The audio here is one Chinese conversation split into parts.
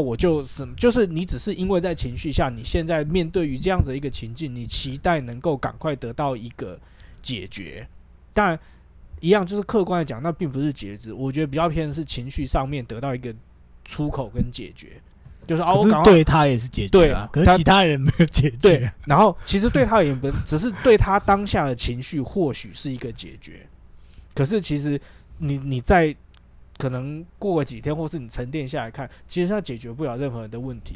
我就是就是你只是因为在情绪下，你现在面对于这样子一个情境，你期待能够赶快得到一个解决，但一样就是客观的讲，那并不是截止。我觉得比较偏的是情绪上面得到一个出口跟解决，就是哦，是我对他也是解决对啊，可是其他人没有解对决。，然后其实对他也不只是对他当下的情绪或许是一个解决，可是其实你你在可能过个几天，或是你沉淀下来看，其实他解决不了任何人的问题，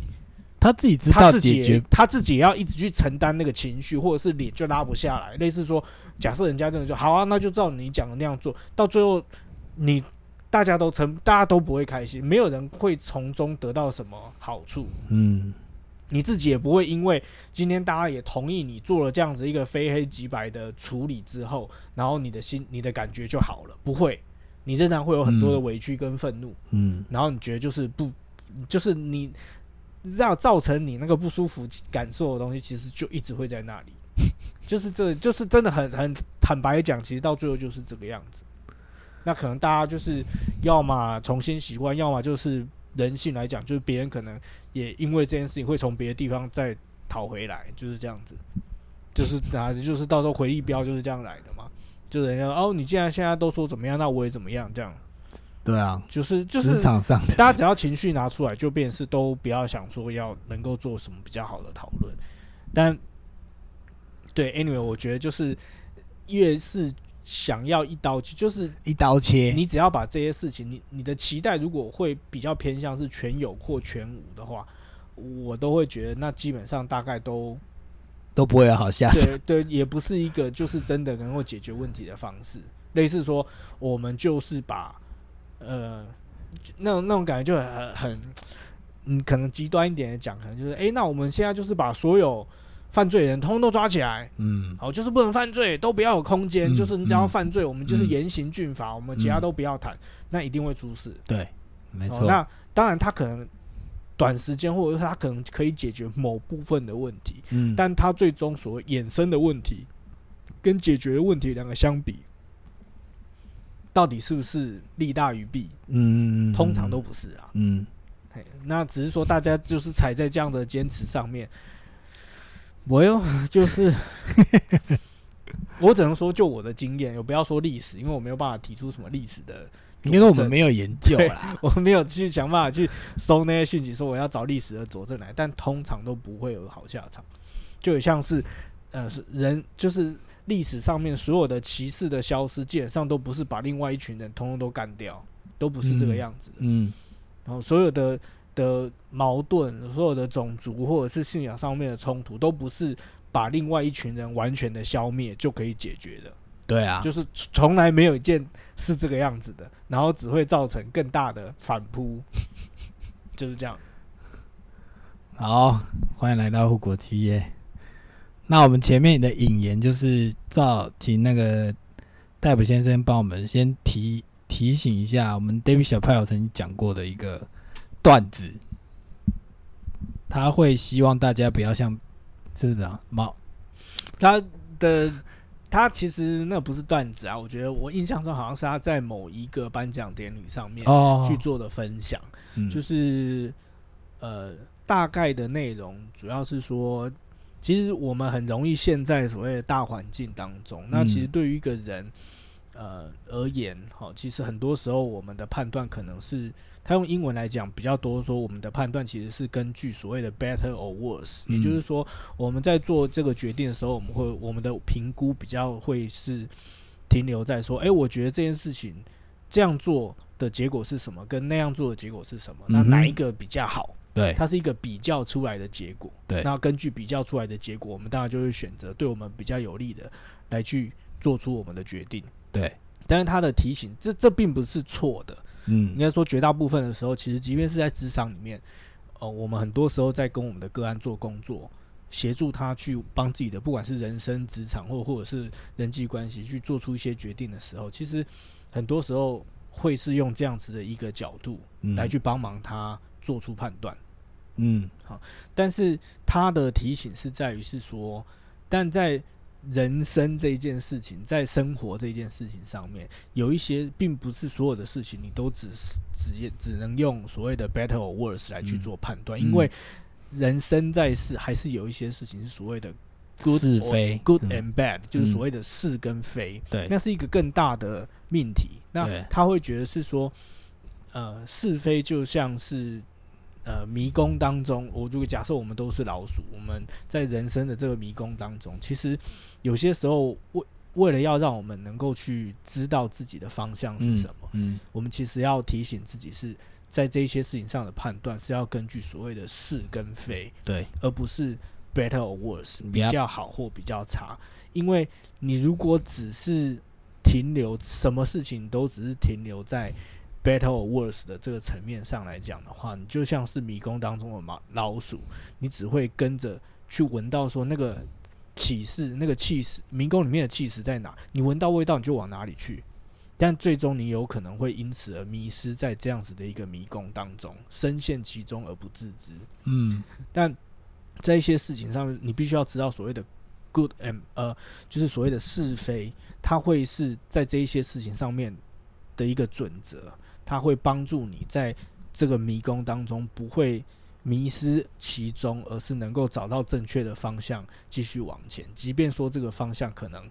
他自己自己也道解决，他自己也要一直去承担那个情绪，或者是脸就拉不下来。类似说，假设人家真的说好啊，那就照你讲的那样做，到最后你大家都成，大家都不会开心，没有人会从中得到什么好处。嗯，你自己也不会因为今天大家也同意你做了这样子一个非黑即白的处理之后，然后你的心你的感觉就好了，不会，你仍然会有很多的嗯委屈跟愤怒，嗯，然后你觉得就是不，就是你让造成你那个不舒服感受的东西，其实就一直会在那里，就是这就是真的很很坦白讲，其实到最后就是这个样子。那可能大家就是要么重新习惯，要么就是人性来讲，就是别人可能也因为这件事情会从别的地方再讨回来，就是这样子。就是啊，就是到时候回力标就是这样来的嘛。就人家说哦，你既然现在都说怎么样，那我也怎么样，这样对啊，就是就是职场上，大家只要情绪拿出来，就变成是都不要想说要能够做什么比较好的讨论。但对，anyway，我觉得就是越是想要一刀切，就是一刀切，你只要把这些事情，你你的期待如果会比较偏向是全有或全无的话，我都会觉得那基本上大概都都不会有好下场。对对，也不是一个就是真的能够解决问题的方式。类似说，我们就是把呃那种那种感觉就很很，嗯，可能极端一点的讲，可能就是，诶，那我们现在就是把所有犯罪人通通都抓起来，嗯，好，就是不能犯罪，都不要有空间，嗯就是你只要嗯犯罪，我们就是嗯严刑峻法，我们其他嗯都不要谈，那一定会出事。对，没错。哦那当然，他可能短时间，或者是他可能可以解决某部分的问题，嗯，但它最终所衍生的问题跟解决的问题两个相比，到底是不是利大于弊？嗯，嗯通常都不是啊。嗯，嘿那只是说大家就是踩在这样的坚持上面，我又就是。我只能说，就我的经验，我不要说历史，因为我没有办法提出什么历史的应该说我们没有研究啦。我们没有去想办法去搜那些讯息，说我要找历史的佐证来，但通常都不会有好下场。就很像是，呃，是人就是历史上面所有的歧视的消失，基本上都不是把另外一群人通通都干掉，都不是这个样子的。嗯然后所有的的矛盾，所有的种族或者是信仰上面的冲突，都不是把另外一群人完全的消灭就可以解决的。对啊，就是从来没有一件是这个样子的，然后只会造成更大的反扑，就是这样。好，欢迎来到护国企业。那我们前面的引言就是照请那个戴普先生帮我们先提提醒一下，我们 David 小派有曾经讲过的一个段子，他会希望大家不要像是什么猫。他的他其实那不是段子啊，我觉得我印象中好像是他在某一个颁奖典礼上面哦。去做的分享，嗯。就是呃大概的内容主要是说，其实我们很容易陷在所谓的大环境当中，那其实嗯。对于一个人。呃，而言，哈，其实很多时候我们的判断可能是，他用英文来讲比较多，说我们的判断其实是根据所谓的 better or worse，、嗯也就是说我们在做这个决定的时候，我们会我们的评估比较会是停留在说，诶，我觉得这件事情这样做的结果是什么，跟那样做的结果是什么，那哪一个比较好？对它是一个比较出来的结果。对那根据比较出来的结果，我们当然就会选择对我们比较有利的来去做出我们的决定。对，但是他的提醒，这这并不是错的。嗯应嗯该说，绝大部分的时候，其实即便是在职场里面，呃，我们很多时候在跟我们的个案做工作，协助他去帮自己的不管是人生、职场或或者是人际关系去做出一些决定的时候，其实很多时候会是用这样子的一个角度嗯来去帮忙他做出判断。嗯好但是他的提醒是在于是说，但在人生这一件事情，在生活这件事情上面，有一些并不是所有的事情你都只是只只能用所谓的 better or worse 来去嗯做判断，嗯因为人生在世还是有一些事情是所谓的 good 是 or- 非 good 嗯 and bad，、就是所谓的是跟非。对那是一个更大的命题。那他会觉得是说，呃，是非就像是呃迷宫当中，我如果假设我们都是老鼠，我们在人生的这个迷宫当中，其实有些时候为为了要让我们能够去知道自己的方向是什么，嗯我们其实要提醒自己是在这些事情上的判断是要根据所谓的是跟非，对，而不是 better or worse，比较好或比较差。因为你如果只是停留什么事情都只是停留在 better or worse 的这个层面上来讲的话，你就像是迷宫当中的猫老鼠，你只会跟着去闻到说那个启示、那个气势，迷宫里面的气势在哪，你闻到味道你就往哪里去。但最终你有可能会因此而迷失在这样子的一个迷宫当中，深陷其中而不自知。嗯但在一些事情上面，你必须要知道所谓的 good and 呃，就是所谓的是非，它会是在这一些事情上面的一个准则，它会帮助你在这个迷宫当中不会迷失其中，而是能够找到正确的方向继续往前。即便说这个方向可能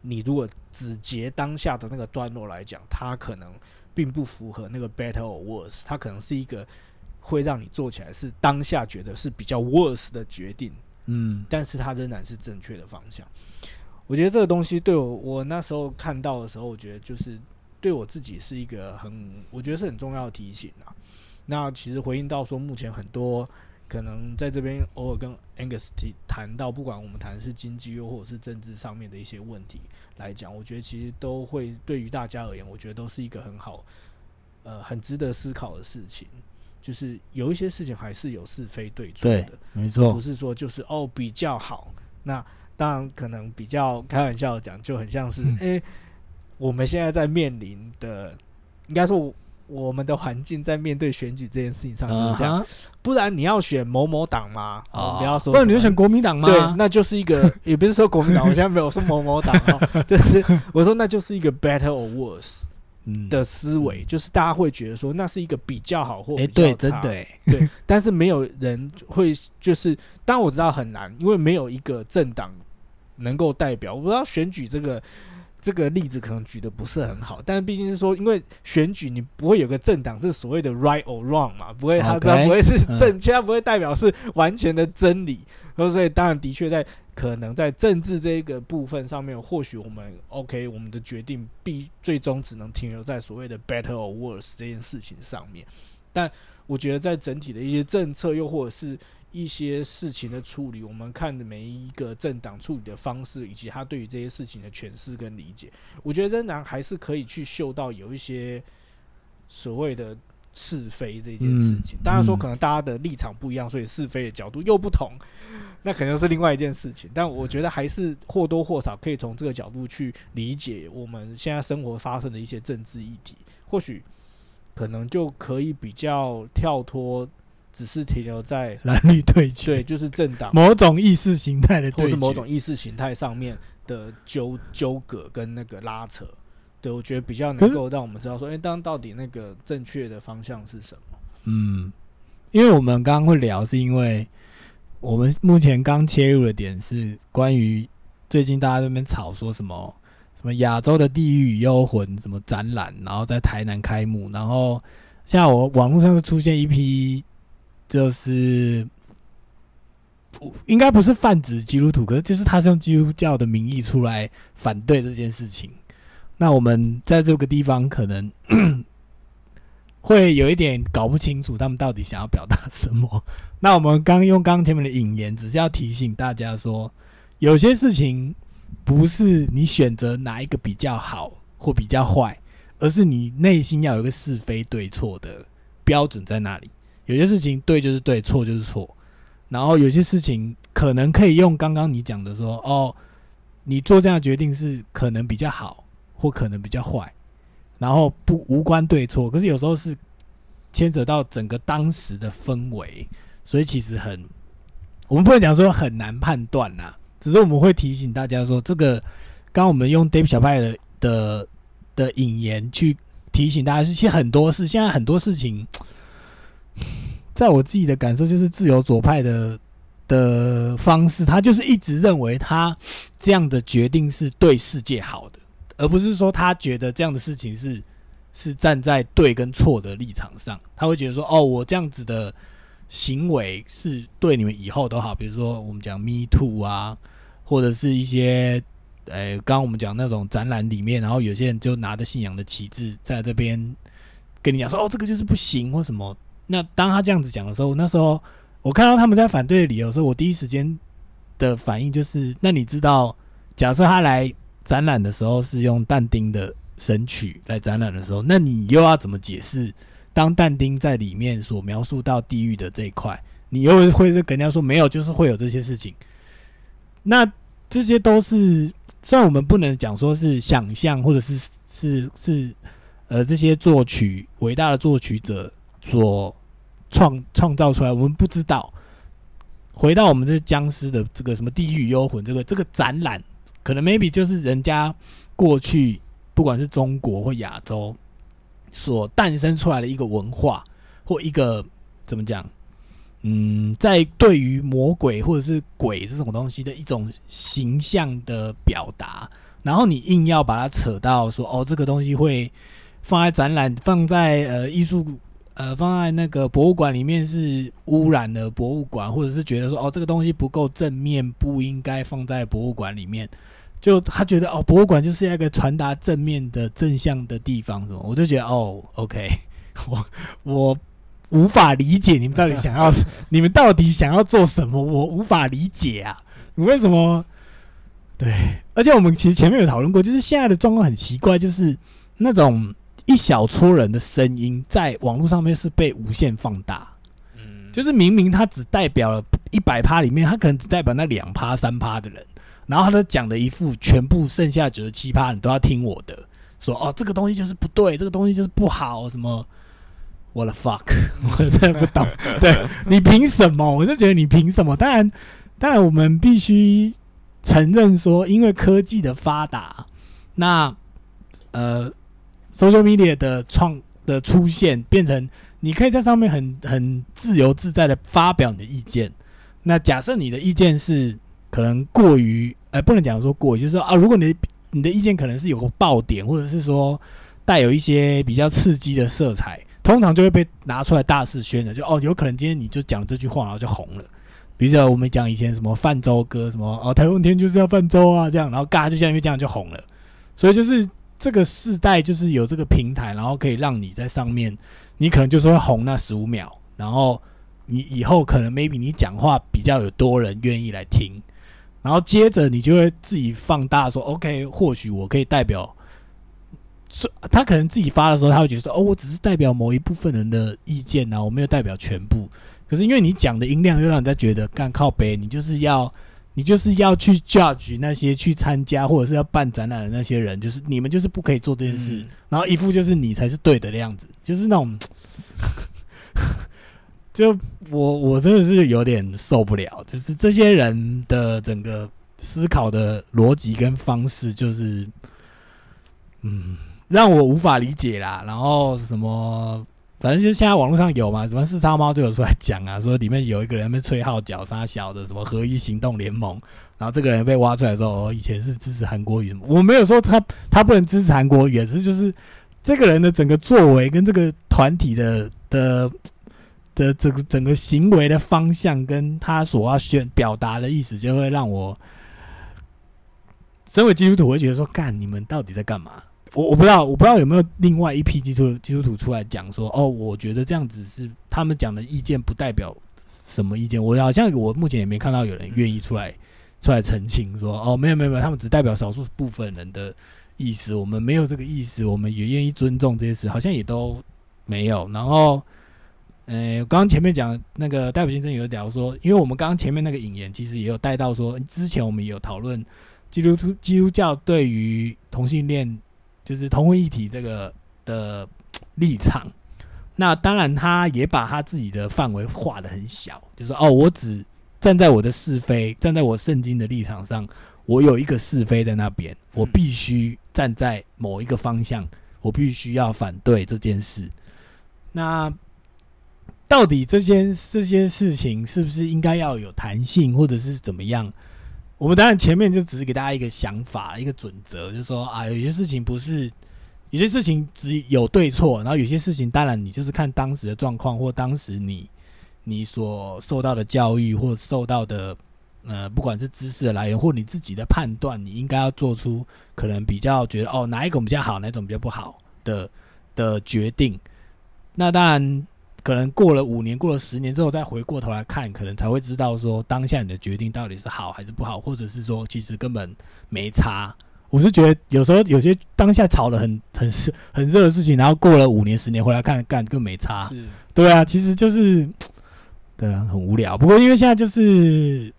你如果只截当下的那个段落来讲，它可能并不符合那个 better or worse，它可能是一个会让你做起来是当下觉得是比较 worse 的决定，嗯但是它仍然是正确的方向。我觉得这个东西对我，我那时候看到的时候，我觉得就是对我自己是一个很，我觉得是很重要的提醒啊。那其实回应到说，目前很多可能在这边偶尔跟 Angus 提谈到，不管我们谈的是经济又或者是政治上面的一些问题来讲，我觉得其实都会对于大家而言，我觉得都是一个很好，呃，很值得思考的事情。就是有一些事情还是有是非对错的，没错，不是说就是哦比较好。那当然可能比较开玩笑地讲，就很像是嗯诶、我们现在在面临的，应该说我我们的环境在面对选举这件事情上就是这样。不然你要选某某党吗？哦，不要说不然你就选国民党吗？对，那就是一个，也不是说国民党，我现在没有说某某党哦，就是我说那就是一个 better or worse 嗯的思维，就是大家会觉得说那是一个比较好或哎，比较对，真差的哎，对，但是没有人会就是，当然我知道很难，因为没有一个政党能够代表。我不知道选举这个这个例子可能举的不是很好，但是毕竟是说，因为选举你不会有个政党是所谓的 right or wrong 嘛，不会它它不会是嗯正确，它不会代表是完全的真理。所以当然的确在可能在政治这一个部分上面，或许我们 OK，我们的决定必最终只能停留在所谓的 better or worse 这件事情上面。但我觉得在整体的一些政策，又或者是一些事情的处理，我们看的每一个政党处理的方式，以及他对于这些事情的诠释跟理解，我觉得仍然还是可以去嗅到有一些所谓的是非这件事情。嗯当然说，嗯可能大家的立场不一样，所以是非的角度又不同，那可能是另外一件事情。但我觉得还是或多或少可以从这个角度去理解我们现在生活发生的一些政治议题，或许可能就可以比较跳脱，只是停留在蓝绿对决，对，就是政党某种意识形态的或是某种意识形态上面的纠纠葛跟那个拉扯。对，我觉得比较能够让我们知道说，哎、当到底那个正确的方向是什么？嗯，因为我们刚刚会聊，是因为我们目前刚切入的点是关于最近大家这边吵说什么什么亚洲的地狱与幽魂什么展览，然后在台南开幕，然后现在我网络上就出现一批就是。不应该不是泛指基督徒，可是就是他是用基督教的名义出来反对这件事情。那我们在这个地方可能 会有一点搞不清楚他们到底想要表达 什么。那我们刚用刚刚前面的引言，只是要提醒大家说，有些事情不是你选择哪一个比较好或比较坏，而是你内心要有一个是非对错的标准在那里。有些事情对就是对，错就是错。然后有些事情可能可以用刚刚你讲的说，哦，你做这样决定是可能比较好，或可能比较坏，然后不无关对错。可是有时候是牵扯到整个当时的氛围，所以其实很，我们不能讲说很难判断啦。只是我们会提醒大家说，这个刚刚我们用 Dave 小派的的的引言去提醒大家，是其实很多事，现在很多事情，在我自己的感受就是自由左派的的方式，他就是一直认为他这样的决定是对世界好的，而不是说他觉得这样的事情是是站在对跟错的立场上，他会觉得说，哦，我这样子的。行为是对你们以后都好，比如说我们讲 Me Too 啊，或者是一些，呃，刚刚我们讲那种展览里面，然后有些人就拿着信仰的旗帜在这边跟你讲说，哦，这个就是不行或什么。那当他这样子讲的时候，那时候我看到他们在反对的理由时候，我第一时间的反应就是，那你知道，假设他来展览的时候是用但丁的神曲来展览的时候，那你又要怎么解释？当但丁在里面所描述到地狱的这一块，你又会是跟人家说没有，就是会有这些事情。那这些都是虽然我们不能讲说是想象，或者是是是呃这些作曲伟大的作曲者所创创造出来，我们不知道。回到我们这僵尸的这个什么地狱幽魂这个这个展览，可能 maybe 就是人家过去不管是中国或亚洲。所诞生出来的一个文化，或一个怎么讲？嗯，在对于魔鬼或者是鬼这种东西的一种形象的表达，然后你硬要把它扯到说，哦，这个东西会放在展览，放在呃艺术，呃放在那个博物馆里面是污染的博物馆，或者是觉得说，哦，这个东西不够正面，不应该放在博物馆里面。就他觉得哦，博物馆就是一个传达正面的正向的地方，什么？我就觉得哦，OK，我我无法理解你们到底想要，你们到底想要做什么？我无法理解啊！你为什么？对，而且我们其实前面有讨论过，就是现在的状况很奇怪，就是那种一小撮人的声音在网络上面是被无限放大，嗯，就是明明他只代表了一百趴里面，他可能只代表那两趴三趴的人。然后他都讲的一副全部剩下九十七趴你都要听我的，说哦这个东西就是不对，这个东西就是不好，什么我的 fuck，我真的不懂，对你凭什么？我就觉得你凭什么？当然，当然我们必须承认说，因为科技的发达，那呃，social media 的创的出现，变成你可以在上面很很自由自在的发表你的意见。那假设你的意见是可能过于。哎，不能讲说过，就是说啊，如果你你的意见可能是有个爆点，或者是说带有一些比较刺激的色彩，通常就会被拿出来大肆宣的。就哦，有可能今天你就讲这句话，然后就红了。比如说我们讲以前什么泛舟歌，什么哦，台风天就是要泛舟啊，这样，然后嘎就像，因为这样就红了。所以就是这个世代就是有这个平台，然后可以让你在上面，你可能就是会红那十五秒，然后你以后可能 maybe 你讲话比较有多人愿意来听。然后接着你就会自己放大说，OK，或许我可以代表，他可能自己发的时候，他会觉得说，哦，我只是代表某一部分人的意见呐，我没有代表全部。可是因为你讲的音量，又让人家觉得干靠背，你就是要，你就是要去 judge 那些去参加或者是要办展览的那些人，就是你们就是不可以做这件事，然后一副就是你才是对的的样子，就是那种。就我我真的是有点受不了，就是这些人的整个思考的逻辑跟方式，就是嗯，让我无法理解啦。然后什么，反正就现在网络上有嘛，什么四叉猫就有出来讲啊，说里面有一个人被吹号角杀小的什么合一行动联盟，然后这个人被挖出来之后，哦，以前是支持韩国语什么，我没有说他他不能支持韩国语，只是就是这个人的整个作为跟这个团体的的。的这个整个行为的方向，跟他所要宣表达的意思，就会让我身为基督徒会觉得说：“干，你们到底在干嘛？”我我不知道，我不知道有没有另外一批基督基督徒出来讲说：“哦，我觉得这样子是他们讲的意见，不代表什么意见。”我好像我目前也没看到有人愿意出来出来澄清说：“哦，没有没有没有，他们只代表少数部分人的意思，我们没有这个意思，我们也愿意尊重这些事，好像也都没有。”然后。呃，刚刚前面讲那个戴普先生有聊说，因为我们刚刚前面那个引言其实也有带到说，之前我们也有讨论基督徒基督教对于同性恋就是同婚一体这个的立场。那当然，他也把他自己的范围画的很小，就是哦，我只站在我的是非，站在我圣经的立场上，我有一个是非在那边，我嗯必须站在某一个方向，我必须要反对这件事。那到底这件这些事情是不是应该要有弹性，或者是怎么样？我们当然前面就只是给大家一个想法、一个准则，就是说啊，有些事情不是，有些事情只有对错，然后有些事情当然你就是看当时的状况或当时你你所受到的教育或受到的呃，不管是知识的来源或你自己的判断，你应该要做出可能比较觉得哦哪一种比较好，哪一种比较不好的的决定。那当然，可能过了五年、过了十年之后，再回过头来看，可能才会知道说当下你的决定到底是好还是不好，或者是说其实根本没差。我是觉得有时候有些当下吵得很很热很热的事情，然后过了五年、十年回来看，干更没差。是对啊，其实就是对啊，很无聊。不过因为现在就是，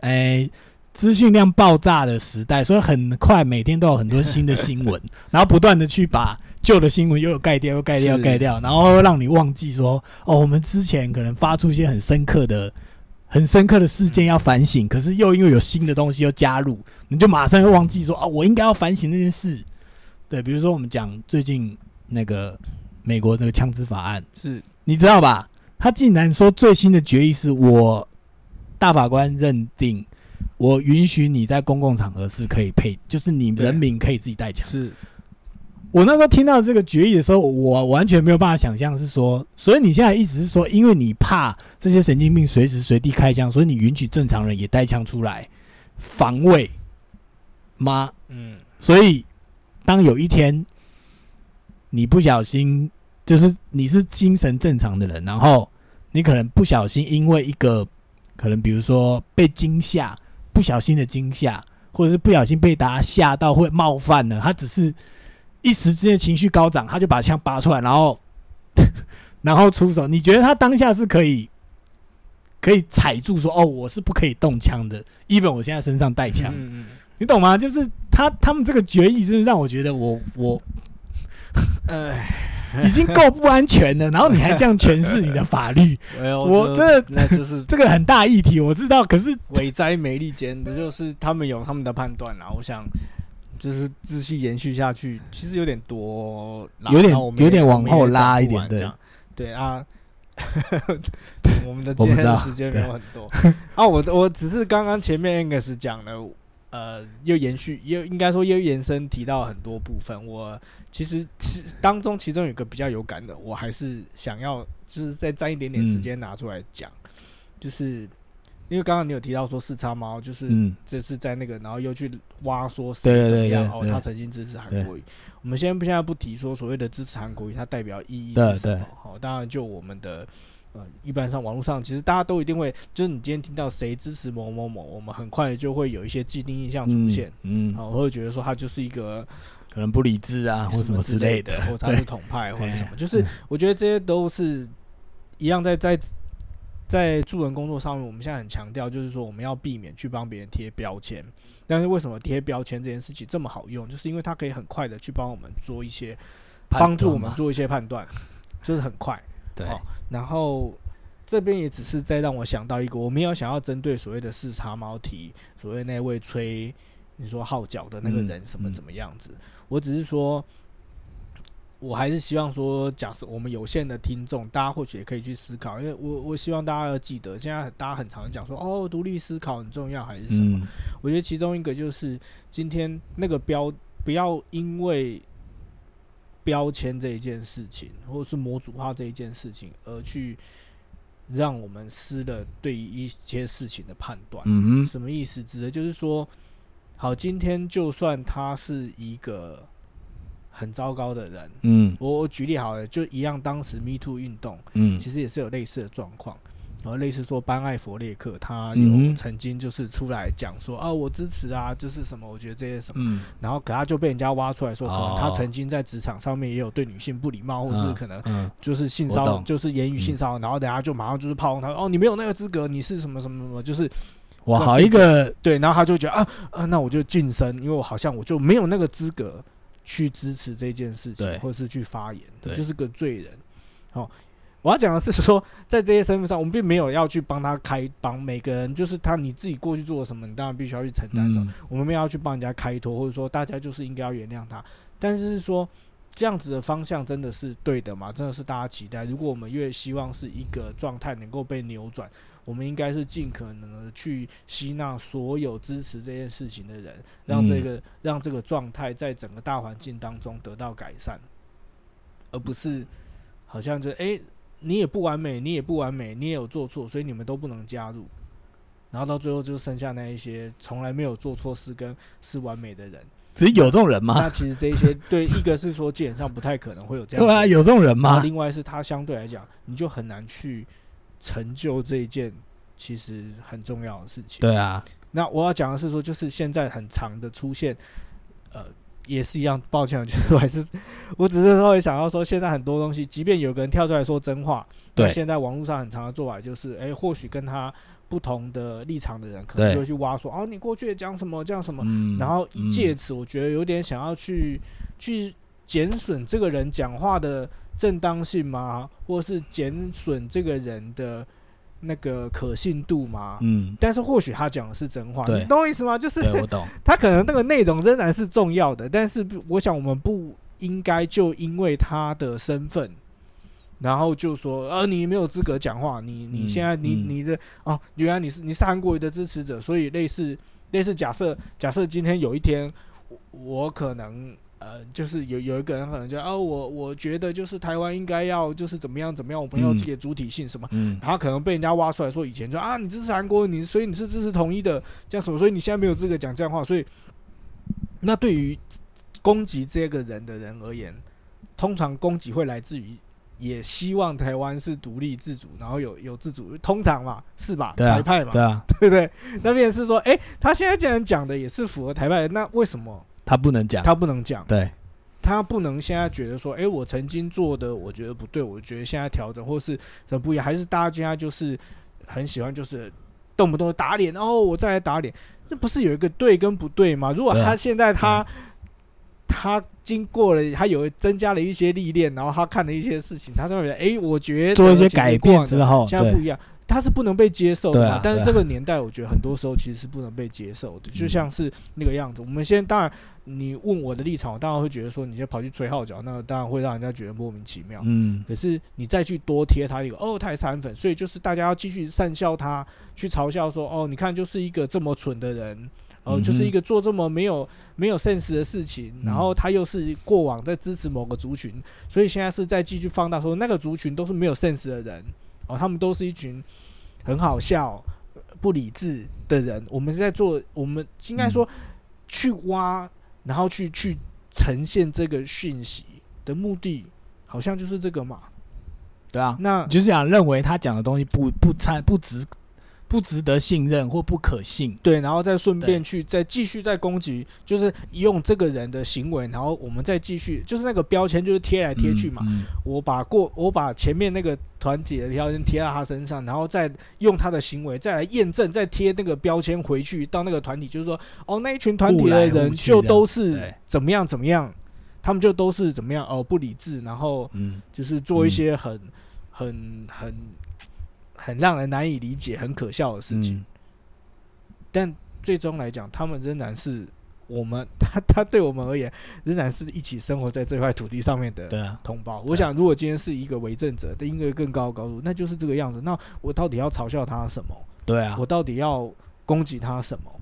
哎，资讯量爆炸的时代，所以很快每天都有很多新的新闻，然后不断的去把旧的新闻又有盖掉，又盖掉，又盖掉，然后让你忘记说，哦，我们之前可能发出一些很深刻的。很深刻的事件要反省，可是又因为有新的东西又加入，你就马上又忘记说，哦，我应该要反省那件事。对，比如说我们讲最近那个美国那个枪支法案，是你知道吧？他竟然说最新的决议是我大法官认定，我允许你在公共场合是可以配，就是你人民可以自己带枪。是我那时候听到这个决议的时候，我完全没有办法想象是说，所以你现在意思是说，因为你怕这些神经病随时随地开枪，所以你允许正常人也带枪出来防卫吗？嗯所以，当有一天你不小心，就是你是精神正常的人，然后你可能不小心因为一个可能比如说被惊吓，不小心的惊吓，或者是不小心被大家吓到会冒犯了，他只是一时之间情绪高涨，他就把枪拔出来，然后 然后出手。你觉得他当下是可以可以踩住说哦，我是不可以动枪的，even 我现在身上带枪。嗯嗯你懂吗？就是他他们这个决议，真的让我觉得我我嗯 已经够不安全了，然后你还这样诠释你的法律，哎我这那就是这个很大议题，我知道。可是伟哉美利坚的，就是他们有他们的判断啊。我想就是继续延续下去，其实有点多，有点有点往后拉一点对。对啊。我们的今天时间没有很多。啊，我我只是刚刚前面 Angus 讲了，呃，又延续又应该说又延伸提到很多部分。我其实其当中其中有一个比较有感的，我还是想要就是再占一点点时间拿出来讲，就是因为刚刚你有提到说四叉猫，就是嗯，这是在那个，然后又去挖说谁怎么样哦，他曾经支持韩国瑜。我们先现在不提说所谓的支持韩国瑜，它代表意义是什么？好，当然就我们的呃，一般上网络上其实大家都一定会，就是你今天听到谁支持某某某，我们很快就会有一些既定印象出现，嗯，嗯，好，或者觉得说他就是一个可能不理智啊，或什么之之类的，或者他是统派或者什么，哎就是我觉得这些都是一样在在在助人工作上面，我们现在很强调，就是说我们要避免去帮别人贴标签。但是为什么贴标签这件事情这么好用？就是因为它可以很快的去帮我们做一些帮助我们做一些判断，就是很快。对，好然后这边也只是在让我想到一个，我没有想要针对所谓的视察猫提所谓那位吹你说号角的那个嗯人什么嗯怎么样子，我只是说。我还是希望说，假设我们有限的听众，大家或许也可以去思考，因为我我希望大家要记得，现在大家很常讲说，哦，独立思考很重要，还是什么？嗯，我觉得其中一个就是今天那个标，不要因为标签这一件事情，或者是模组化这一件事情，而去让我们失了对于一些事情的判断。什么意思？指的就是说，好，今天就算它是一个很糟糕的人，嗯。我我举例好了，就一样，当时 Me Too 运动嗯。其实也是有类似的状况。然后类似说班艾佛列克，他有曾经就是出来讲说啊，我支持啊，就是什么，我觉得这些什么，嗯，然后可他就被人家挖出来说，可能他哦曾经在职场上面也有对女性不礼貌，或是可能嗯。就是性骚扰，就是言语性骚扰，然后等下就马上就是炮轰他，哦，你没有那个资格，你是什么什么什么，就是哇，好一个对，然后他就觉得啊啊，那我就晋升，因为我好像我就没有那个资格去支持这件事情，或者是去发言，对就是个罪人。好，我要讲的是说，在这些身份上，我们并没有要去帮他开帮每个人，就是他你自己过去做了什么，你当然必须要去承担什么。嗯我们没有要去帮人家开脱，或者说大家就是应该要原谅他。但是是说这样子的方向真的是对的吗？真的是大家期待？如果我们越希望是一个状态能够被扭转，我们应该是尽可能的去吸纳所有支持这件事情的人，让这个、让这个状态在整个大环境当中得到改善，而不是好像就诶，你也不完美，你也不完美，你也有做错，所以你们都不能加入。然后到最后就剩下那一些从来没有做错事跟是完美的人。只是有这种人吗？那其实这一些对一个是说基本上不太可能会有这样子对啊，有这种人吗？另外是他相对来讲，你就很难去成就这一件其实很重要的事情。对啊，那我要讲的是说，就是现在很长的出现，呃，也是一样。抱歉，我觉得我还是，我只是稍微想要说，现在很多东西，即便有个人跳出来说真话，对现在网络上很长的做法就是，哎、或许跟他不同的立场的人，可能就会去挖说，哦，你过去讲什么，讲什么，嗯，然后嗯借此，我觉得有点想要去去减损这个人讲话的正当性吗？或是减损这个人的那个可信度吗？嗯，但是或许他讲的是真话，对你懂我意思吗？就是我懂，他可能那个内容仍然是重要的，但是不我想我们不应该就因为他的身份。然后就说，呃，你没有资格讲话，你你嗯现在你嗯你的哦，原来你是你是韩国瑜的支持者，所以类似类似假设假设今天有一天我我可能呃就是有有一个人可能就哦我我觉得就是台湾应该要就是怎么样怎么样，我们要嗯自己的主体性什么，嗯，然后可能被人家挖出来说以前就啊你支持韩国，你所以你是支持统一的，这样什么，所以你现在没有资格讲这样话，所以那对于攻击这个人的人而言，通常攻击会来自于也希望台湾是独立自主，然后有有自主，通常嘛是吧？对啊台派嘛，对啊，对不对？那边是说，哎、他现在既然讲的也是符合台派，那为什么他不能讲，他不能讲？对，他不能现在觉得说，哎、我曾经做的我觉得不对，我觉得现在调整，或是什么不一样，还是大家就是很喜欢就是动不动打脸，哦，我再来打脸，那不是有一个对跟不对吗？如果他现在他、他经过了，他有增加了一些历练，然后他看了一些事情，他就会觉得，哎、我觉得做一些改变之后，现在不一样，他是不能被接受的嘛。啊啊但是这个年代，我觉得很多时候其实是不能被接受的，就嗯像是那个样子。我们现在当然，你问我的立场，我当然会觉得说，你先跑去吹号角，那当然会让人家觉得莫名其妙。嗯，可是你再去多贴他一个哦，他也是韩粉，所以就是大家要继续善笑他，去嘲笑说哦，你看就是一个这么蠢的人，哦，就是一个做这么没有没有 sense 的事情，然后他又是过往在支持某个族群，所以现在是在继续放大说那个族群都是没有 sense 的人，哦，他们都是一群很好笑、不理智的人。我们在做，我们应该说去挖，然后去去呈现这个讯息的目的，好像就是这个嘛。对啊，那就是想认为他讲的东西不不参不值不值得信任或不可信，对，然后再顺便去再继续再攻击，就是用这个人的行为，然后我们再继续，就是那个标签就是贴来贴去嘛。嗯，我把过我把前面那个团体的标签贴到他身上，然后再用他的行为再来验证，再贴那个标签回去到那个团体，就是说哦那一群团体的人就都是怎么样怎么样，他们就都是怎么样哦不理智，然后嗯，就是做一些很、很很很让人难以理解、很可笑的事情。嗯但最终来讲，他们仍然是我们 他他对我们而言，仍然是一起生活在这块土地上面的对啊，同胞。我想，如果今天是一个为政者的一个更高的高度，那就是这个样子。那我到底要嘲笑他什么？对啊我，到底要攻击他什么？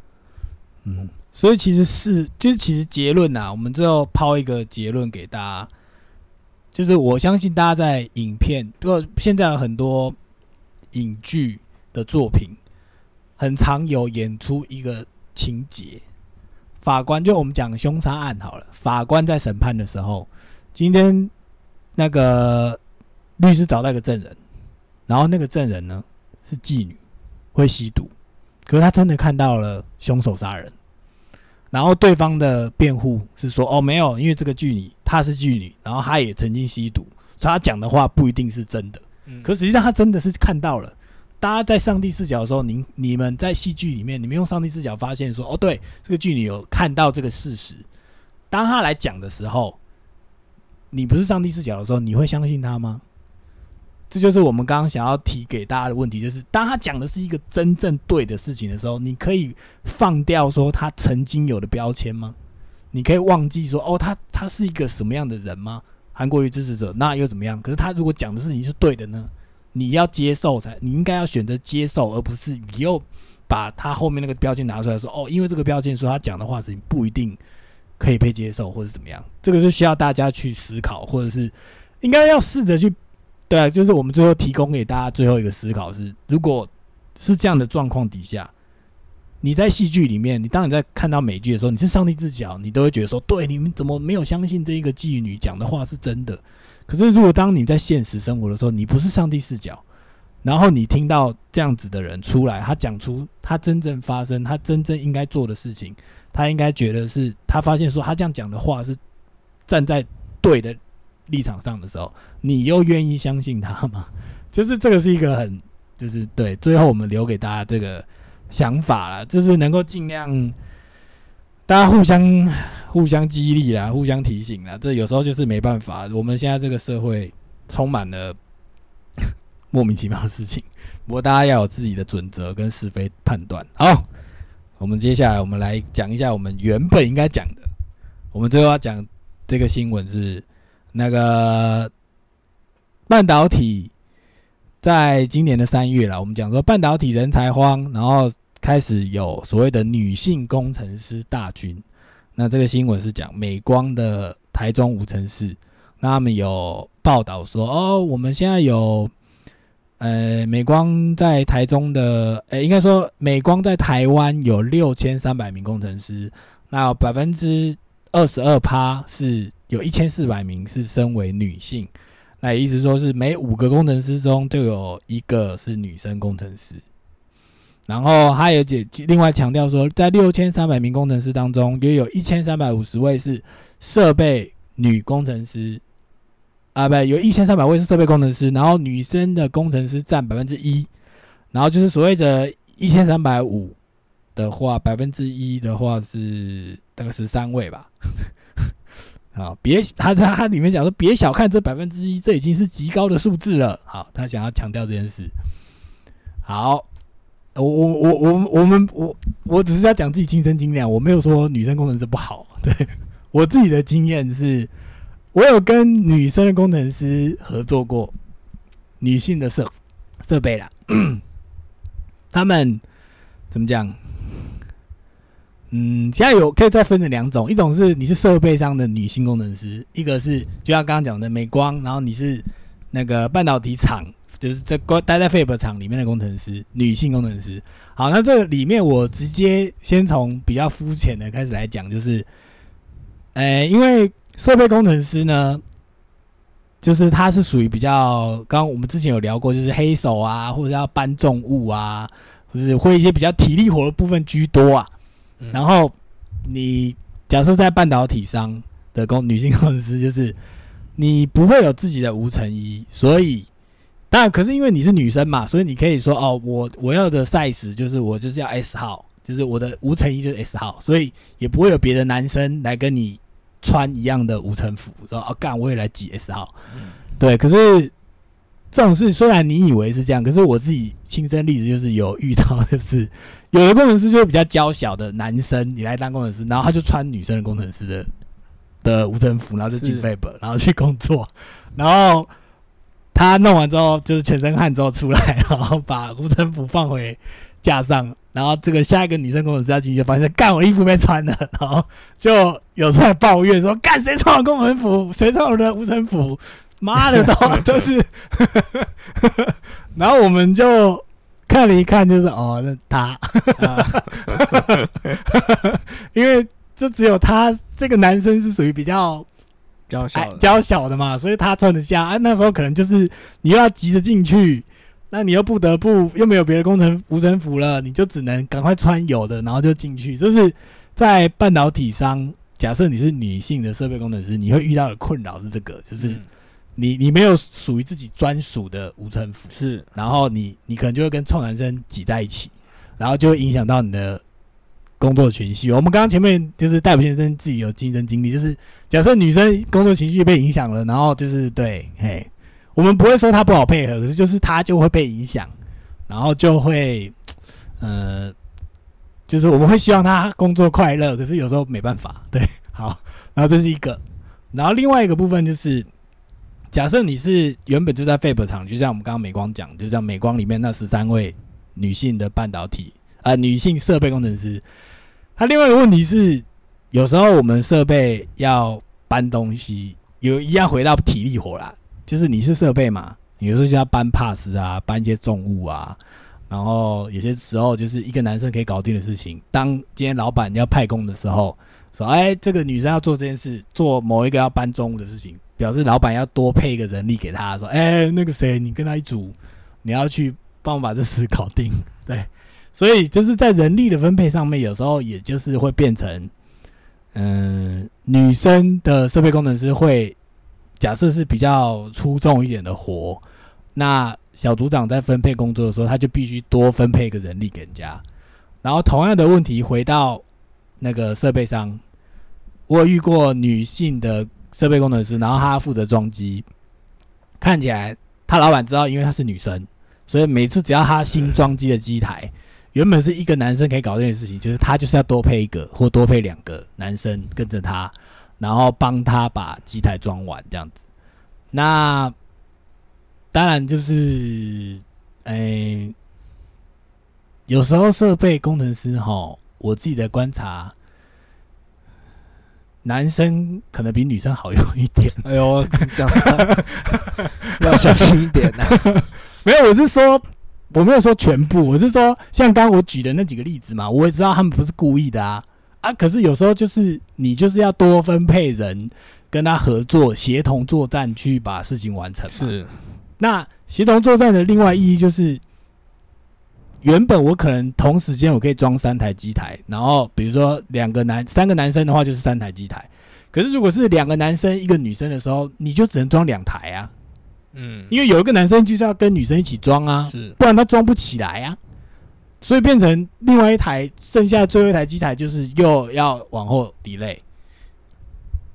嗯，所以其实是就是其实结论呐、我们最后抛一个结论给大家，就是我相信大家在影片，不过现在有很多影剧的作品，很常有演出一个情节，法官就我们讲凶杀案好了，法官在审判的时候，今天那个律师找到一个证人，然后那个证人呢是妓女，会吸毒。可是他真的看到了凶手杀人，然后对方的辩护是说：“哦，没有，因为这个妓女她是妓女，然后她也曾经吸毒，所以她讲的话不一定是真的。可实际上他真的是看到了。大家在上帝视角的时候，您你们在戏剧里面，你们用上帝视角发现说：哦，对，这个妓女有看到这个事实。当他来讲的时候，你不是上帝视角的时候，你会相信他吗？这就是我们刚刚想要提给大家的问题，就是当他讲的是一个真正对的事情的时候，你可以放掉说他曾经有的标签吗？你可以忘记说哦，他他是一个什么样的人吗？韩国瑜支持者那又怎么样？可是他如果讲的事情是对的呢？你要接受才，你应该要选择接受，而不是你又把他后面那个标签拿出来说哦，因为这个标签说他讲的话是不一定可以被接受，或者怎么样？这个是需要大家去思考，或者是应该要试着去。对啊，就是我们最后提供给大家最后一个思考是：如果是这样的状况底下，你在戏剧里面，你当你在看到美剧的时候，你是上帝视角，你都会觉得说，对，你们怎么没有相信这一个妓女讲的话是真的？可是如果当你在现实生活的时候，你不是上帝视角，然后你听到这样子的人出来，他讲出他真正发生，他真正应该做的事情，他应该觉得是他发现说他这样讲的话是站在对的。立场上的时候，你又愿意相信他吗？就是这个是一个很，就是对。最后我们留给大家这个 想法了，就是能够尽量大家互相互相激励啦，互相提醒啦。这有时候就是没办法，我们现在这个社会充满了 莫名其妙的事情。不过大家要有自己的准则跟是非判断。好，我们接下来我们来讲一下我们原本应该讲的。我们最后要讲这个新闻是。那个半导体，在今年的三月了，我们讲说半导体人才荒，然后开始有所谓的女性工程师大军。那这个新闻是讲美光的台中无尘室，那他们有报道说，哦，我们现在有，呃，美光在台中的，呃，应该说美光在台湾有六千三百名工程师，那百分之二十二趴是。有一千四百名是身为女性，那意思说是每五个工程师中就有一个是女生工程师。然后还有解另外强调说，在六千三百名工程师当中，约有一千三百五十位是设备女工程师，啊，不，有一千三百位是设备工程师，然后女生的工程师占百分之一，然后就是所谓的一千三百五的话，百分之一的话是大概十三位吧。好，别他他他里面讲说，别小看这百分之一，这已经是极高的数字了。好，他想要强调这件事。好，我我我我我们我我只是要讲自己亲身经历，我没有说女生工程师不好。对我自己的经验是，我有跟女生的工程师合作过，女性的设设备啦，他们怎么讲？嗯，现在有可以再分成两种，一种是你是设备上的女性工程师，一个是就像刚刚讲的美光，然后你是那个半导体厂，就是在待在 Fab 厂里面的工程师，女性工程师。好，那这里面我直接先从比较肤浅的开始来讲，就是，呃，因为设备工程师呢，就是他是属于比较，刚刚我们之前有聊过，就是黑手啊，或者要搬重物啊，或是会一些比较体力活的部分居多啊。然后，你假设在半导体商的工女性工程师，就是你不会有自己的无尘衣，所以当然，可是因为你是女生嘛，所以你可以说哦，我我要的 size 就是我就是要 S 号，就是我的无尘衣就是 S 号，所以也不会有别的男生来跟你穿一样的无尘服，说哦干我也来挤 S 号，对，可是。这种事虽然你以为是这样，可是我自己亲身例子就是有遇到，就是有的工程师就是比较娇小的男生，你来当工程师，然后他就穿女生的工程师的的无尘服，然后就进 Fab，然后去工作，然后他弄完之后就是全身汗之后出来，然后把无尘服放回架上，然后这个下一个女生工程师要进去就发现，干我衣服没穿的，然后就有出来抱怨说，干谁穿我工程服，谁穿我的无尘服。妈的，都都是，然后我们就看了一看，就是哦，那他，因为就只有他这个男生是属于比较娇小娇小的嘛，所以他穿得下。啊，那时候可能就是你又要急着进去，那你又不得不又没有别的工程无尘服了，你就只能赶快穿有的，然后就进去。就是在半导体商，假设你是女性的设备工程师，你会遇到的困扰是这个，就是。你你没有属于自己专属的无尘服，是，然后你你可能就会跟臭男生挤在一起，然后就会影响到你的工作情绪。我们刚刚前面就是戴普先生自己有亲身经历，就是假设女生工作情绪被影响了，然后就是对，嘿，我们不会说她不好配合，可是就是她就会被影响，然后就会，呃，就是我们会希望她工作快乐，可是有时候没办法。对，好，然后这是一个，然后另外一个部分就是，假设你是原本就在 Fab 厂，就像我们刚刚美光讲，就像美光里面那十三位女性的半导体呃女性设备工程师，他另外一个问题是，有时候我们设备要搬东西，有一样回到体力活啦，就是你是设备嘛，有时候就要搬 pass 啊，搬一些重物啊，然后有些时候就是一个男生可以搞定的事情，当今天老板要派工的时候，说哎，这个女生要做这件事，做某一个要搬重物的事情，表示老板要多配一个人力给他，说哎，那个谁，你跟他一组，你要去帮我把这事搞定，对。所以就是在人力的分配上面，有时候也就是会变成，嗯、女生的设备工程师会假设是比较出众一点的活，那小组长在分配工作的时候，他就必须多分配一个人力给人家。然后同样的问题回到那个设备商，我遇过女性的设备工程师，然后她负责装机，看起来她老板知道，因为她是女生，所以每次只要她新装机的机台。原本是一个男生可以搞定的事情，就是他就是要多配一个或多配两个男生跟着他，然后帮他把机台装完这样子。那当然就是，诶、有时候设备工程师哈，我自己的观察，男生可能比女生好用一点。哎呦，这样 要小心一点呐、没有，我是说，我没有说全部，我是说，像刚刚我举的那几个例子嘛，我也知道他们不是故意的啊啊，可是有时候就是你就是要多分配人跟他合作，协同作战去把事情完成嘛。是，那协同作战的另外意义就是，原本我可能同时间我可以装三台机台，然后比如说两个男三个男生的话就是三台机台，可是如果是两个男生一个女生的时候，你就只能装两台啊，嗯，因为有一个男生就是要跟女生一起装啊，是。不然他装不起来啊，所以变成另外一台剩下最后一台机台就是又要往后 delay。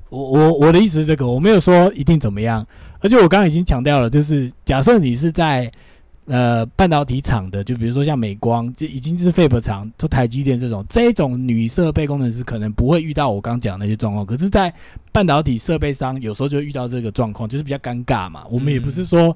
我我我的意思是这个，我没有说一定怎么样，而且我刚刚已经强调了，就是假设你是在呃半导体厂的，就比如说像美光，就已经是 Fab 厂，就台积电这种，这种女设备工程师可能不会遇到我刚讲那些状况，可是，在半导体设备商有时候就会遇到这个状况，就是比较尴尬嘛。我们也不是说。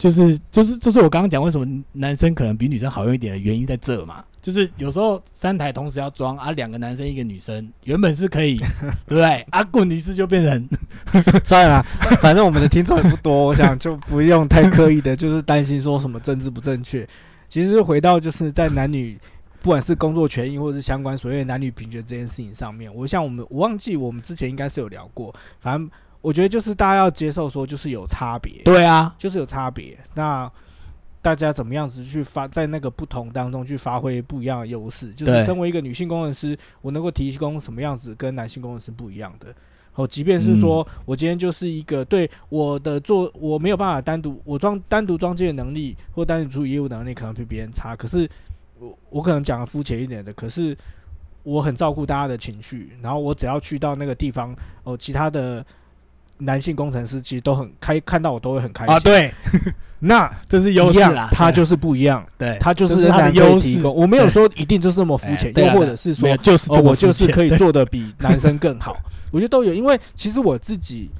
就是就是这是我刚刚讲为什么男生可能比女生好用一点的原因在这嘛，就是有时候三台同时要装啊，两个男生一个女生，原本是可以，对不对？啊，问题是就变成 算了，反正我们的听众也不多，我想就不用太刻意的，就是担心说什么政治不正确。其实回到就是在男女，不管是工作权益或者是相关所谓的男女平权这件事情上面，我想我们我忘记我们之前应该是有聊过，反正我觉得就是大家要接受说就是有差别，对啊，就是有差别。那大家怎么样子去发在那个不同当中去发挥不一样的优势？就是身为一个女性工程师，我能够提供什么样子跟男性工程师不一样的？哦，即便是说、我今天就是一个对我的做我没有办法单独我装单独装机的能力或单独处理业务能力可能比别人差，可是我我可能讲的肤浅一点的，可是我很照顾大家的情绪，然后我只要去到那个地方，哦，其他的男性工程师其实都很开看到我都会很开心。啊，对，那这是优势啦，他就是不一样，对，他就是他的优势。我没有说一定就是那么肤浅，又或者是说就是我就是可以做的比男生更好，我觉得都有。因为其实我自己，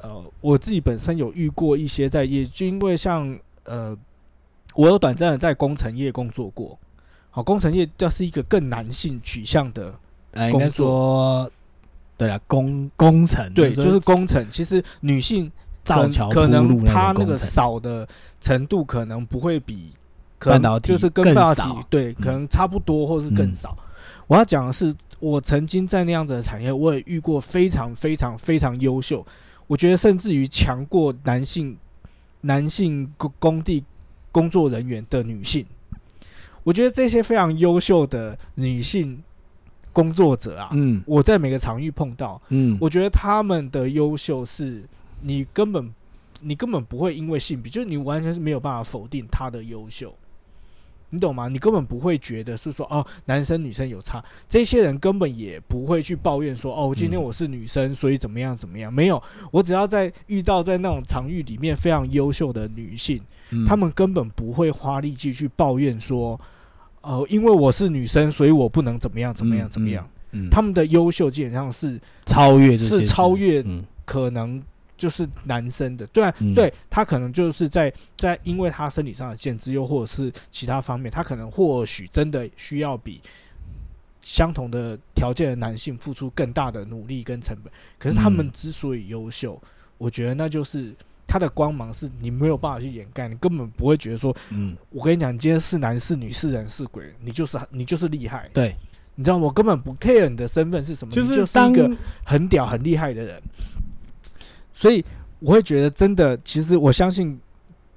呃，我自己本身有遇过一些在业，就因为像呃，我有短暂的在工程业工作过。好，工程业这是一个更男性取向的，呃，应该工作。说，对了，工工程，对，就是工程。其实女性可造桥铺可能路她那个少的程度可能不会比可能半导体就是跟更半导体少对，可能差不多或是更嗯少。我要讲的是，我曾经在那样子的产业，我也遇过非常非常非常优秀，我觉得甚至于强过男性男性工工地工作人员的女性。我觉得这些非常优秀的女性工作者啊，嗯我在每个场域碰到，嗯，我觉得他们的优秀是你根本你根本不会因为性别，就是你完全是没有办法否定他的优秀。你懂吗？你根本不会觉得是说哦，男生女生有差，这些人根本也不会去抱怨说哦，今天嗯我是女生，所以怎么样怎么样？没有，我只要在遇到在那种场域里面非常优秀的女性，他们根本不会花力气去抱怨说，呃，因为我是女生，所以我不能怎么样怎么样怎么样。，嗯，她们的优秀基本上是超越是超越嗯可能就是男生的，对啊，嗯对他可能就是在在因为他生理上的限制，又或者是其他方面，他可能或许真的需要比相同的条件的男性付出更大的努力跟成本。可是他们嗯之所以优秀，我觉得那就是他的光芒是你没有办法去掩盖，你根本不会觉得说，嗯，我跟你讲，你今天是男是女是人是鬼，你就是你就是厉害，对，你知道？我根本不 care 你的身份是什么，就是当一个很屌、很厉害的人，所以我会觉得，真的，其实我相信，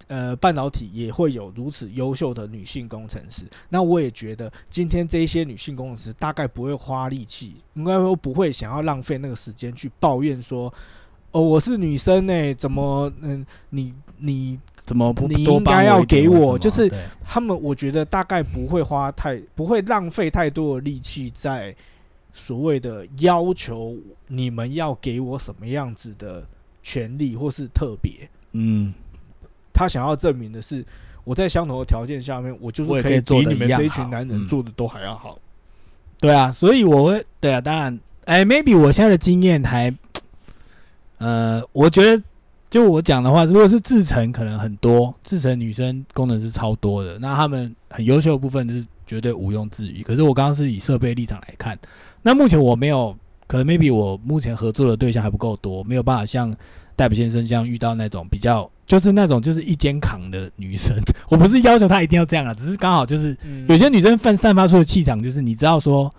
呃，半导体也会有如此优秀的女性工程师。那我也觉得，今天这一些女性工程师大概不会花力气，应该都不会想要浪费那个时间去抱怨说，哦，我是女生呢、怎么，嗯，你你怎么不你应该要给我就是他们我觉得大概不会花太不会浪费太多的力气在所谓的要求你们要给我什么样子的权利或是特别。嗯，他想要证明的是，我在相同的条件下面，我就是可可以做得比你们这一群男人嗯做的都还要好。对啊，所以我会对啊，当然，哎，maybe 我现在的经验还，呃，我觉得就我讲的话，如果是制成可能很多，制成女生功能是超多的，那他们很优秀的部分是绝对毋庸置疑。可是我刚刚是以设备立场来看，那目前我没有，可能 maybe 我目前合作的对象还不够多，没有办法像戴普先生这样遇到那种比较。就是那种就是一肩扛的女生，我不是要求她一定要这样啊，只是刚好就是嗯有些女生散散发出的气场，就是你知道说，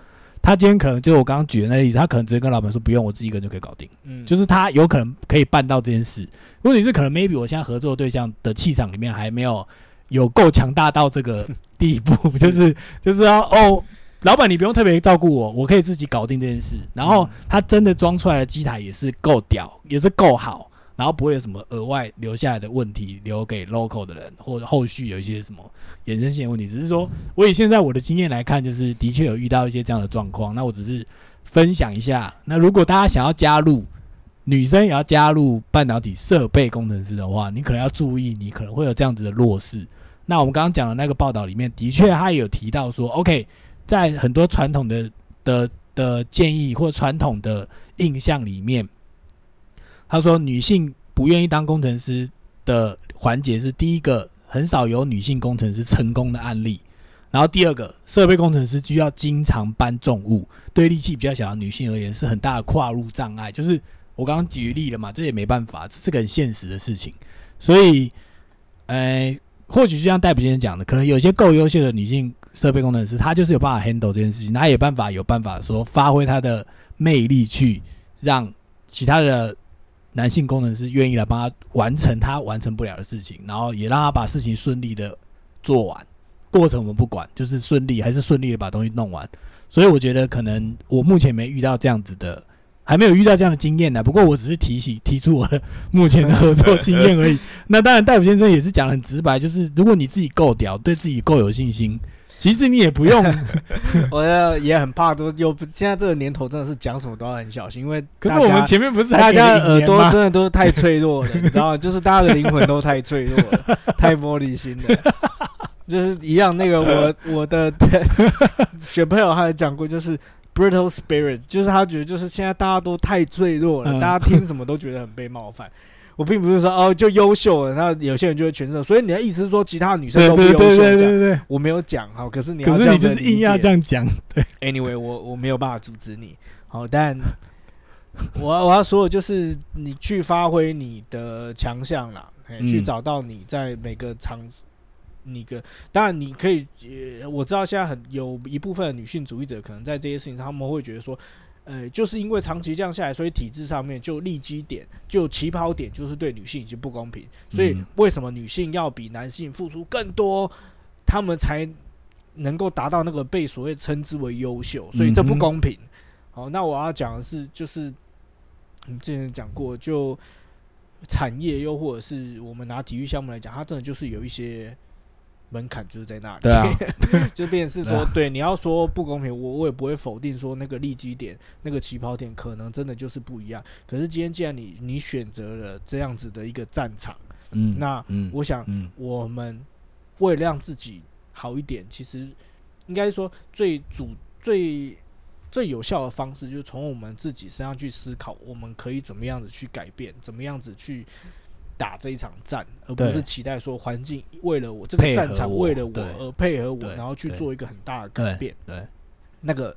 她今天可能就我刚刚举的那个例子，他可能直接跟老板说不用，我自己一个人就可以搞定，嗯就是他有可能可以办到这件事。问题是可能 maybe 我现在合作的对象的气场里面还没有有够强大到这个地步，就是就是要哦。老板，你不用特别照顾我，我可以自己搞定这件事。然后嗯他真的装出来的机台也是够屌，也是够好，然后不会有什么额外留下来的问题留给 local 的人，或者后续有一些什么衍生性的问题。只是说，我以现在我的经验来看，就是的确有遇到一些这样的状况。那我只是分享一下。那如果大家想要加入，女生也要加入半导体设备工程师的话，你可能要注意，你可能会有这样子的弱势。那我们刚刚讲的那个报道里面，的确他也有提到说，OK，在很多传统的的的建议或传统的印象里面，他说女性不愿意当工程师的环节是第一个，很少有女性工程师成功的案例。然后第二个，设备工程师需要经常搬重物，对力气比较小的女性而言是很大的跨入障碍。就是我刚刚举例了嘛，这也没办法，这是个很现实的事情。所以，呃，或许就像戴普先生讲的，可能有些够优秀的女性设备工程师，她就是有办法 handle 这件事情，她也有办法有办法说发挥她的魅力，去让其他的男性工程师愿意来帮他完成他完成不了的事情，然后也让他把事情顺利的做完。过程我们不管，就是顺利还是顺利的把东西弄完。所以我觉得可能我目前没遇到这样子的，还没有遇到这样的经验呢。不过我只是提醒 提出我的目前的合作经验而已。那当然，戴普先生也是讲的很直白，就是如果你自己够屌，对自己够有信心，其实你也不用。我也也很怕，都有现在这个年头真的是讲什么都要很小心，因为可是我们前面不是大家的耳朵真的都是太脆弱了，你知道吗？就是大家的灵魂都太脆弱了，太玻璃心了。就是一样，那个我 我的学朋友他也讲过，就是 brittle spirit，就是他觉得就是现在大家都太脆弱了，嗯大家听什么都觉得很被冒犯。我并不是说哦就优秀了，那有些人就会全胜。所以你的意思是说其他女生都不优对对秀？对对对。我没有讲哈，可是你要可是这你就是硬要样讲，Anyway，我我没有办法阻止你。好，但我要我要说的就是你去发挥你的强项啦，去找到你在每个场你个当然你可以，呃，我知道现在很有一部分的女性主义者可能在这些事情上，他们会觉得说。呃，就是因为长期这样下来，所以体制上面就立基点、就起跑点，就是对女性已经不公平。所以嗯为什么女性要比男性付出更多，他们才能够达到那个被所谓称之为优秀？所以这不公平。好，那我要讲的是，就是我们之前讲过，就产业又或者是我们拿体育项目来讲，它真的就是有一些门槛就是在那里。对啊，就变成是对啊，说对，你要说不公平，我我也不会否定说那个利基点、那个起跑点可能真的就是不一样。可是今天既然你你选择了这样子的一个战场，嗯，那嗯，我想嗯我们为了让自己好一点，其实应该说最主最最有效的方式，就是从我们自己身上去思考，我们可以怎么样子去改变，怎么样子去打这一场战，而不是期待说环境为了我这个战场为了我而配合我，然后去做一个很大的改变。对，那个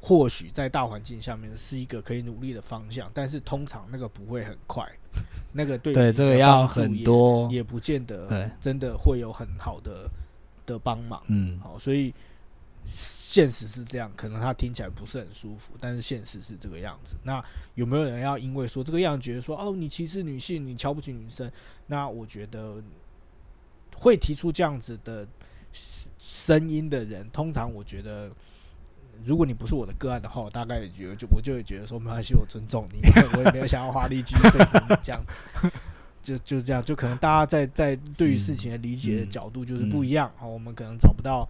或许在大环境下面是一个可以努力的方向，但是通常那个不会很快，那个对 对，这个要很多，也不见得真的会有很好的的帮忙。嗯，好，所以现实是这样，可能他听起来不是很舒服，但是现实是这个样子。那有没有人要因为说这个样觉得说哦，你歧视女性，你瞧不起女生？那我觉得会提出这样子的声音的人，通常我觉得。如果你不是我的个案的话，我大概也觉得就我就会觉得说没关系，我尊重你，我也没有想要花力气说服你这样子，就就这样，就可能大家在在对于事情的理解的角度就是不一样，好、我们可能找不到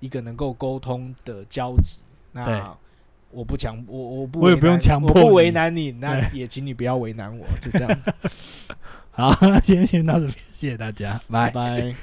一个能够沟通的交集。那我不强，我我不我也不用强迫我不为难你，那也请你不要为难我，就这样子，好，那今天先到这边，谢谢大家，拜拜。拜。